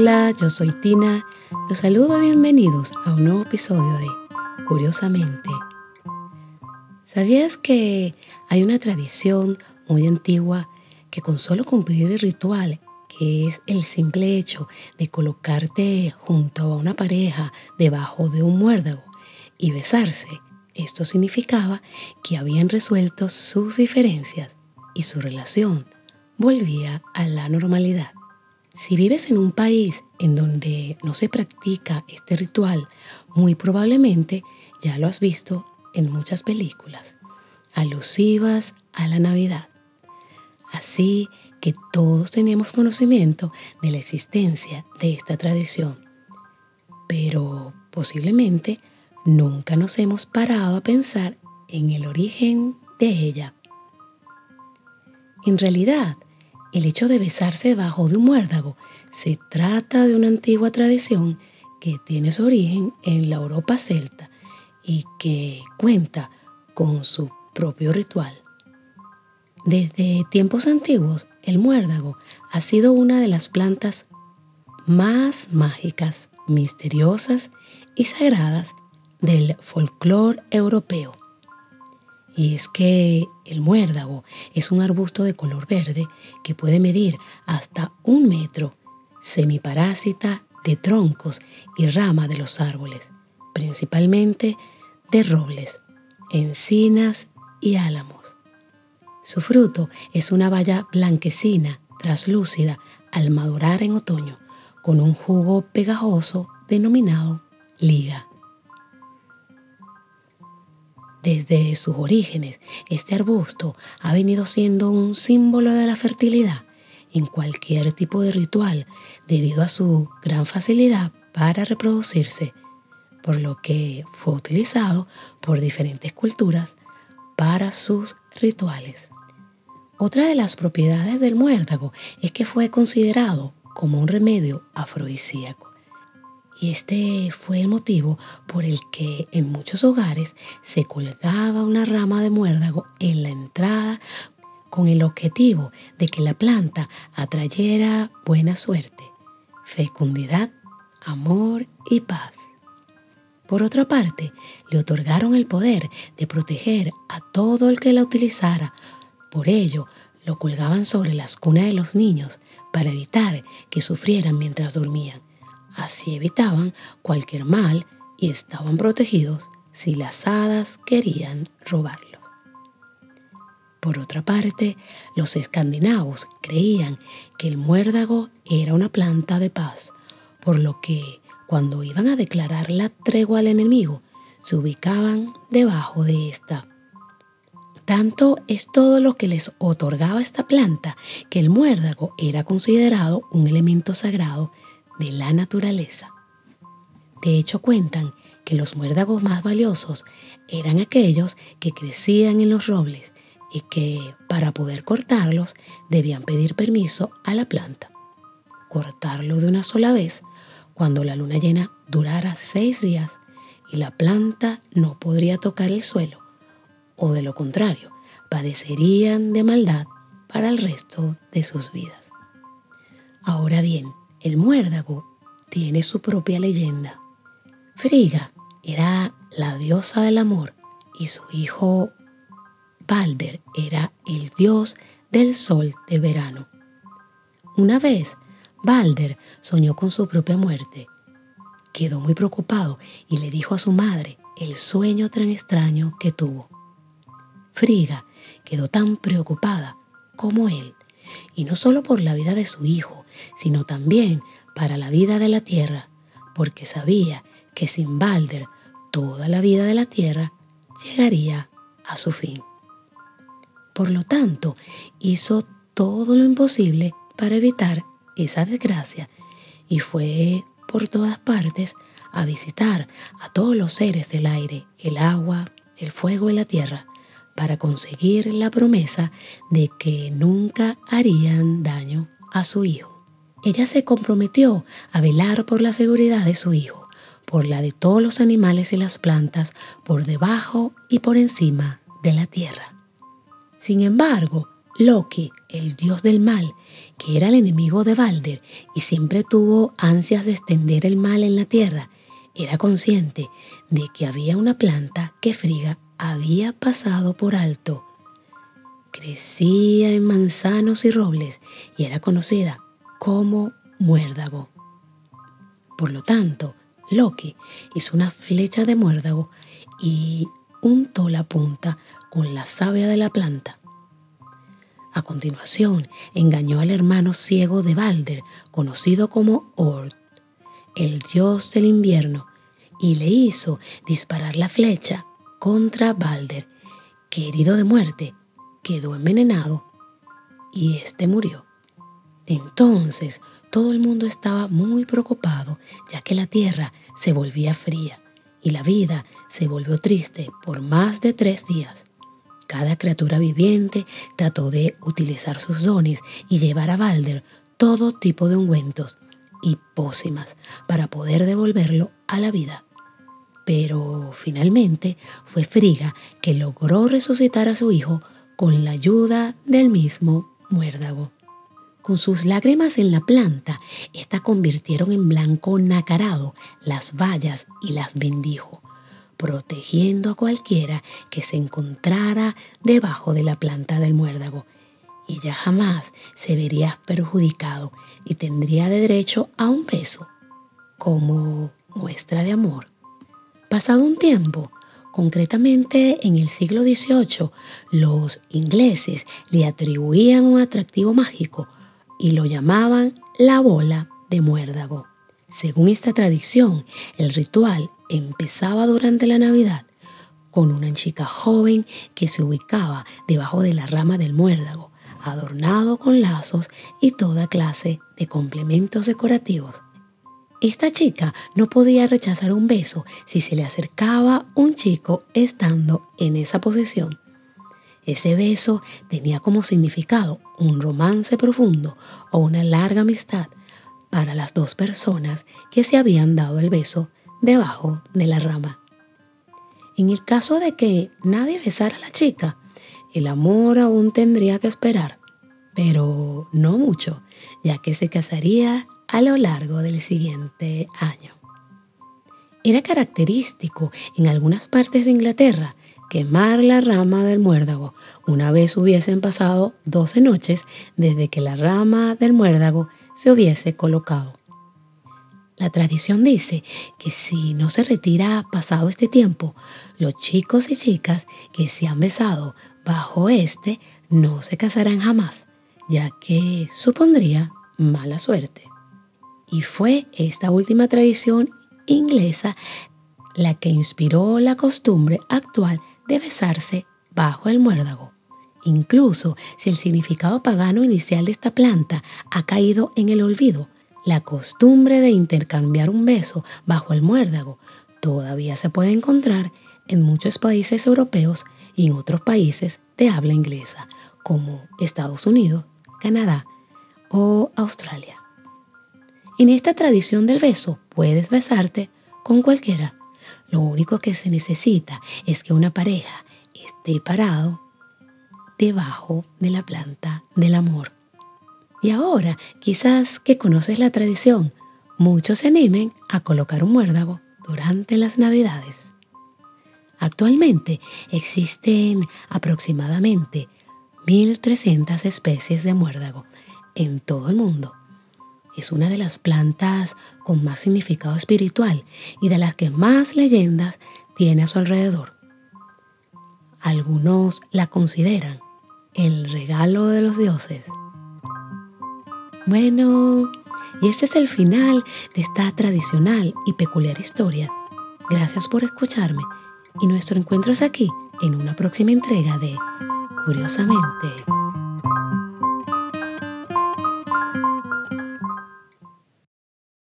Hola, yo soy Tina. Los saludo y bienvenidos a un nuevo episodio de Curiosamente. ¿Sabías que hay una tradición muy antigua que con solo cumplir el ritual, que es el simple hecho de colocarte junto a una pareja debajo de un muérdago y besarse, esto significaba que habían resuelto sus diferencias y su relación volvía a la normalidad? Si vives en un país en donde no se practica este ritual, muy probablemente ya lo has visto en muchas películas alusivas a la Navidad. Así que todos tenemos conocimiento de la existencia de esta tradición, pero posiblemente nunca nos hemos parado a pensar en el origen de ella. En realidad, el hecho de besarse debajo de un muérdago se trata de una antigua tradición que tiene su origen en la Europa celta y que cuenta con su propio ritual. Desde tiempos antiguos, el muérdago ha sido una de las plantas más mágicas, misteriosas y sagradas del folclore europeo. Y es que el muérdago es un arbusto de color verde que puede medir hasta un metro, semiparásita de troncos y ramas de los árboles, principalmente de robles, encinas y álamos. Su fruto es una baya blanquecina, traslúcida, al madurar en otoño, con un jugo pegajoso denominado liga. Desde sus orígenes, este arbusto ha venido siendo un símbolo de la fertilidad en cualquier tipo de ritual debido a su gran facilidad para reproducirse, por lo que fue utilizado por diferentes culturas para sus rituales. Otra de las propiedades del muérdago es que fue considerado como un remedio afrodisíaco. Y este fue el motivo por el que en muchos hogares se colgaba una rama de muérdago en la entrada con el objetivo de que la planta atrayera buena suerte, fecundidad, amor y paz. Por otra parte, le otorgaron el poder de proteger a todo el que la utilizara. Por ello, lo colgaban sobre las cunas de los niños para evitar que sufrieran mientras dormían. Así evitaban cualquier mal y estaban protegidos si las hadas querían robarlos. Por otra parte, los escandinavos creían que el muérdago era una planta de paz, por lo que cuando iban a declarar la tregua al enemigo, se ubicaban debajo de esta. Tanto es todo lo que les otorgaba esta planta que el muérdago era considerado un elemento sagrado de la naturaleza. De hecho, cuentan que los muérdagos más valiosos eran aquellos que crecían en los robles y que para poder cortarlos debían pedir permiso a la planta. Cortarlo de una sola vez cuando la luna llena durara seis días y la planta no podría tocar el suelo, o de lo contrario, padecerían de maldad para el resto de sus vidas. Ahora bien, el muérdago tiene su propia leyenda. Friga era la diosa del amor y su hijo Balder era el dios del sol de verano. Una vez, Balder soñó con su propia muerte. Quedó muy preocupado y le dijo a su madre el sueño tan extraño que tuvo. Friga quedó tan preocupada como él y no solo por la vida de su hijo, sino también para la vida de la tierra, porque sabía que sin Balder toda la vida de la tierra llegaría a su fin. Por lo tanto, hizo todo lo imposible para evitar esa desgracia y fue por todas partes a visitar a todos los seres del aire, el agua, el fuego y la tierra, para conseguir la promesa de que nunca harían daño a su hijo. Ella se comprometió a velar por la seguridad de su hijo, por la de todos los animales y las plantas, por debajo y por encima de la tierra. Sin embargo, Loki, el dios del mal, que era el enemigo de Balder y siempre tuvo ansias de extender el mal en la tierra, era consciente de que había una planta que Friga había pasado por alto. Crecía en manzanos y robles y era conocida como muérdago. Por lo tanto, Loki hizo una flecha de muérdago y untó la punta con la savia de la planta. A continuación, engañó al hermano ciego de Balder, conocido como Ord, el dios del invierno, y le hizo disparar la flecha contra Balder, que herido de muerte quedó envenenado y éste murió. Entonces todo el mundo estaba muy preocupado, ya que la tierra se volvía fría y la vida se volvió triste por más de tres días. Cada criatura viviente trató de utilizar sus dones y llevar a Balder todo tipo de ungüentos y pócimas para poder devolverlo a la vida. Pero finalmente fue Friga que logró resucitar a su hijo con la ayuda del mismo muérdago. Con sus lágrimas en la planta, ésta convirtieron en blanco nacarado las vallas y las bendijo, protegiendo a cualquiera que se encontrara debajo de la planta del muérdago. Y ya jamás se vería perjudicado y tendría derecho a un beso como muestra de amor. Pasado un tiempo, concretamente en el siglo XVIII, los ingleses le atribuían un atractivo mágico y lo llamaban la bola de muérdago. Según esta tradición, el ritual empezaba durante la Navidad con una chica joven que se ubicaba debajo de la rama del muérdago, adornado con lazos y toda clase de complementos decorativos. Esta chica no podía rechazar un beso si se le acercaba un chico estando en esa posición. Ese beso tenía como significado un romance profundo o una larga amistad para las dos personas que se habían dado el beso debajo de la rama. En el caso de que nadie besara a la chica, el amor aún tendría que esperar, pero no mucho, ya que se casaría a lo largo del siguiente año. Era característico en algunas partes de Inglaterra quemar la rama del muérdago una vez hubiesen pasado 12 noches desde que la rama del muérdago se hubiese colocado. La tradición dice que si no se retira pasado este tiempo, los chicos y chicas que se han besado bajo este no se casarán jamás, ya que supondría mala suerte. Y fue esta última tradición inglesa la que inspiró la costumbre actual de besarse bajo el muérdago. Incluso si el significado pagano inicial de esta planta ha caído en el olvido, la costumbre de intercambiar un beso bajo el muérdago todavía se puede encontrar en muchos países europeos y en otros países de habla inglesa, como Estados Unidos, Canadá o Australia. En esta tradición del beso puedes besarte con cualquiera. Lo único que se necesita es que una pareja esté parado debajo de la planta del amor. Y ahora, quizás que conoces la tradición, muchos se animen a colocar un muérdago durante las navidades. Actualmente existen aproximadamente 1.300 especies de muérdago en todo el mundo es una de las plantas con más significado espiritual y de las que más leyendas tiene a su alrededor. Algunos la consideran el regalo de los dioses. Bueno, y este es el final de esta tradicional y peculiar historia. Gracias por escucharme y nuestro encuentro es aquí en una próxima entrega de Curiosamente